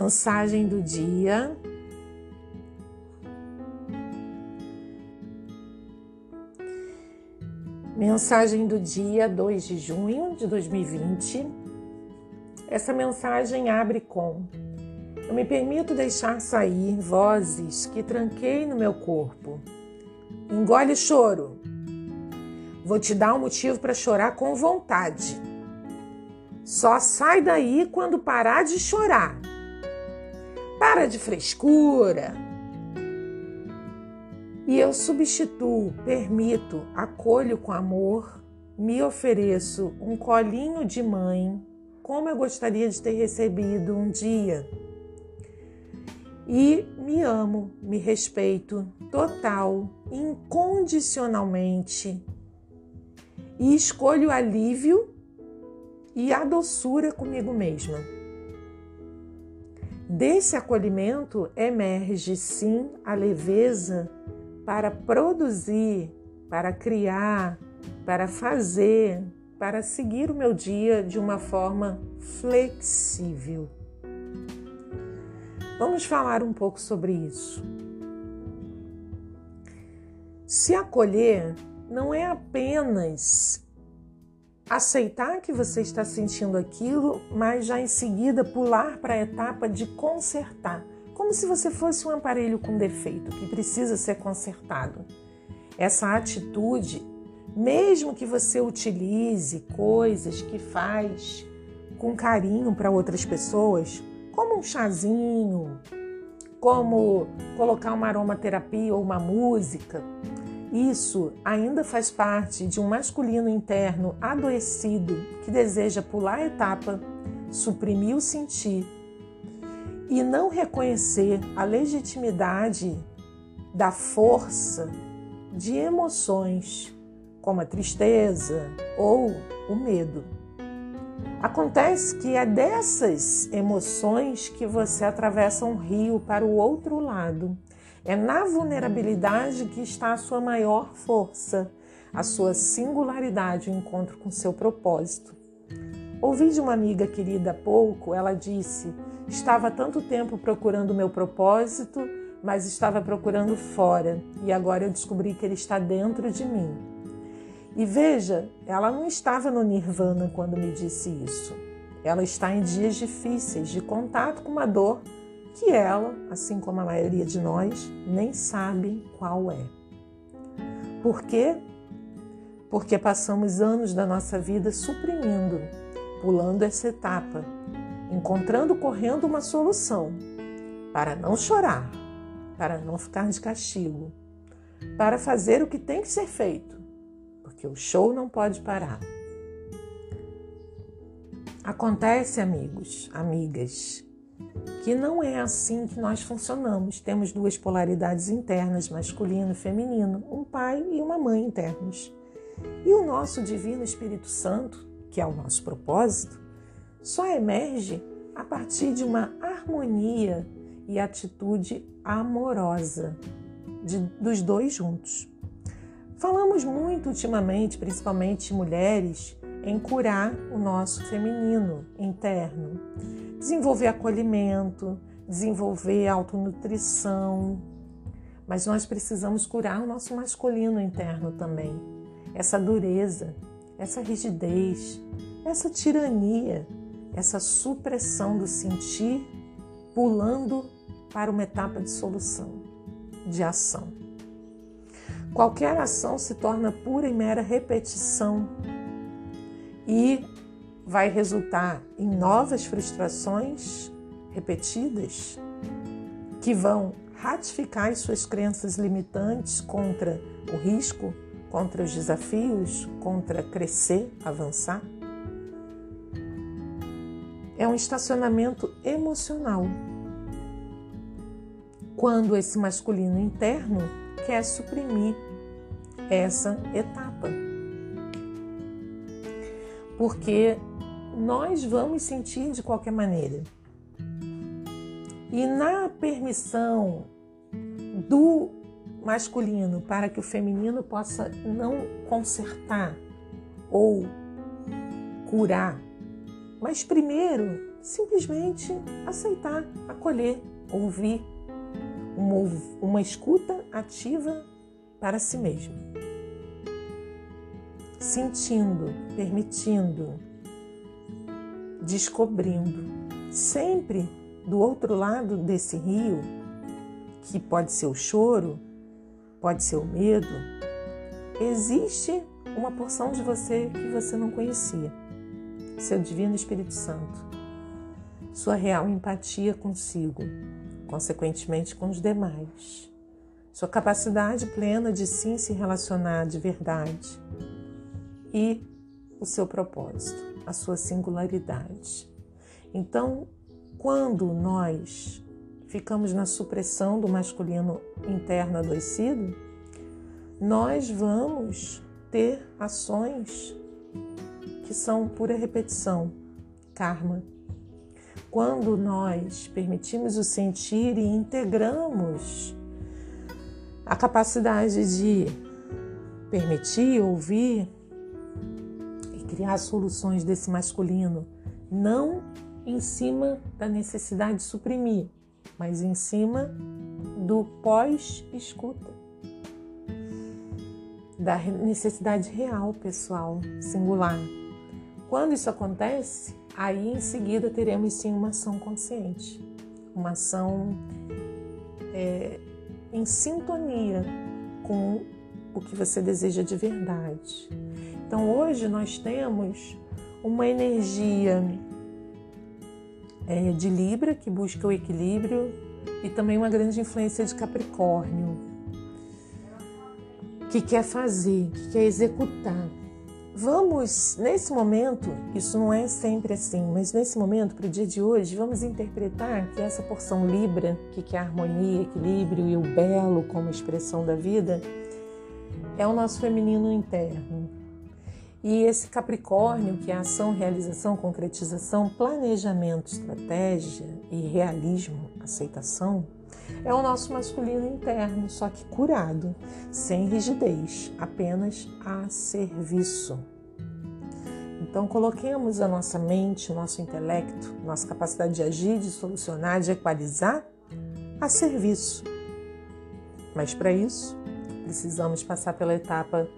Mensagem do dia. Mensagem do dia 2 de junho de 2020. Essa mensagem abre com: Eu me permito deixar sair vozes que tranquei no meu corpo. Engole choro. Vou te dar um motivo para chorar com vontade. Só sai daí quando parar de chorar. Para de frescura. E eu substituo, permito, acolho com amor, me ofereço um colinho de mãe, como eu gostaria de ter recebido um dia. E me amo, me respeito total, incondicionalmente. E escolho alívio e a doçura comigo mesma. Desse acolhimento emerge sim a leveza para produzir, para criar, para fazer, para seguir o meu dia de uma forma flexível. Vamos falar um pouco sobre isso. Se acolher não é apenas aceitar que você está sentindo aquilo, mas já em seguida pular para a etapa de consertar, como se você fosse um aparelho com defeito que precisa ser consertado. Essa atitude, mesmo que você utilize coisas que faz com carinho para outras pessoas, como um chazinho, como colocar uma aromaterapia ou uma música, isso ainda faz parte de um masculino interno adoecido que deseja pular a etapa, suprimir o sentir e não reconhecer a legitimidade da força de emoções, como a tristeza ou o medo. Acontece que é dessas emoções que você atravessa um rio para o outro lado é na vulnerabilidade que está a sua maior força, a sua singularidade, o encontro com seu propósito. Ouvi de uma amiga querida há pouco, ela disse: Estava tanto tempo procurando o meu propósito, mas estava procurando fora, e agora eu descobri que ele está dentro de mim. E veja, ela não estava no nirvana quando me disse isso. Ela está em dias difíceis de contato com uma dor que ela, assim como a maioria de nós, nem sabe qual é. Por quê? Porque passamos anos da nossa vida suprimindo, pulando essa etapa, encontrando correndo uma solução para não chorar, para não ficar de castigo, para fazer o que tem que ser feito, porque o show não pode parar. Acontece, amigos, amigas, que não é assim que nós funcionamos. Temos duas polaridades internas, masculino e feminino, um pai e uma mãe internos. E o nosso Divino Espírito Santo, que é o nosso propósito, só emerge a partir de uma harmonia e atitude amorosa de, dos dois juntos. Falamos muito ultimamente, principalmente mulheres, em curar o nosso feminino interno desenvolver acolhimento, desenvolver autonutrição. Mas nós precisamos curar o nosso masculino interno também. Essa dureza, essa rigidez, essa tirania, essa supressão do sentir, pulando para uma etapa de solução, de ação. Qualquer ação se torna pura e mera repetição e vai resultar em novas frustrações repetidas que vão ratificar as suas crenças limitantes contra o risco, contra os desafios, contra crescer, avançar. É um estacionamento emocional. Quando esse masculino interno quer suprimir essa etapa. Porque nós vamos sentir de qualquer maneira. E na permissão do masculino para que o feminino possa não consertar ou curar, mas primeiro simplesmente aceitar, acolher, ouvir, uma, uma escuta ativa para si mesmo. Sentindo, permitindo, descobrindo. Sempre do outro lado desse rio, que pode ser o choro, pode ser o medo, existe uma porção de você que você não conhecia. Seu Divino Espírito Santo. Sua real empatia consigo, consequentemente com os demais. Sua capacidade plena de sim se relacionar de verdade. E o seu propósito, a sua singularidade. Então, quando nós ficamos na supressão do masculino interno adoecido, nós vamos ter ações que são pura repetição, karma. Quando nós permitimos o sentir e integramos a capacidade de permitir, ouvir criar soluções desse masculino, não em cima da necessidade de suprimir, mas em cima do pós-escuta, da necessidade real, pessoal, singular. Quando isso acontece, aí em seguida teremos sim uma ação consciente, uma ação é, em sintonia com o que você deseja de verdade. Então hoje nós temos uma energia é, de Libra, que busca o equilíbrio, e também uma grande influência de Capricórnio, que quer fazer, que quer executar. Vamos, nesse momento, isso não é sempre assim, mas nesse momento, para o dia de hoje, vamos interpretar que essa porção Libra, que quer harmonia, equilíbrio e o belo como expressão da vida, é o nosso feminino interno. E esse Capricórnio, que é ação, realização, concretização, planejamento, estratégia e realismo, aceitação, é o nosso masculino interno, só que curado, sem rigidez, apenas a serviço. Então, coloquemos a nossa mente, o nosso intelecto, nossa capacidade de agir, de solucionar, de equalizar a serviço. Mas para isso, precisamos passar pela etapa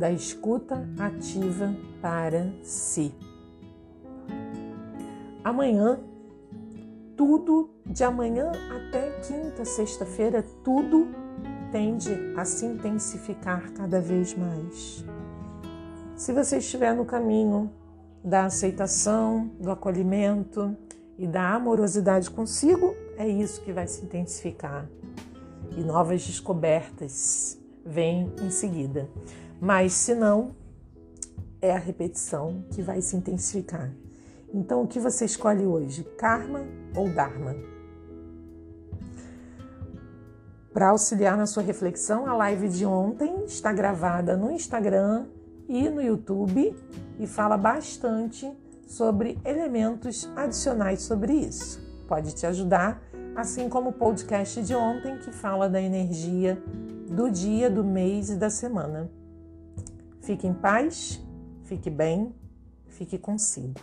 da escuta ativa para si. Amanhã, tudo, de amanhã até quinta, sexta-feira, tudo tende a se intensificar cada vez mais. Se você estiver no caminho da aceitação, do acolhimento e da amorosidade consigo, é isso que vai se intensificar. E novas descobertas vêm em seguida. Mas se não, é a repetição que vai se intensificar. Então, o que você escolhe hoje, karma ou dharma? Para auxiliar na sua reflexão, a live de ontem está gravada no Instagram e no YouTube e fala bastante sobre elementos adicionais sobre isso. Pode te ajudar, assim como o podcast de ontem que fala da energia do dia, do mês e da semana. Fique em paz, fique bem, fique consigo.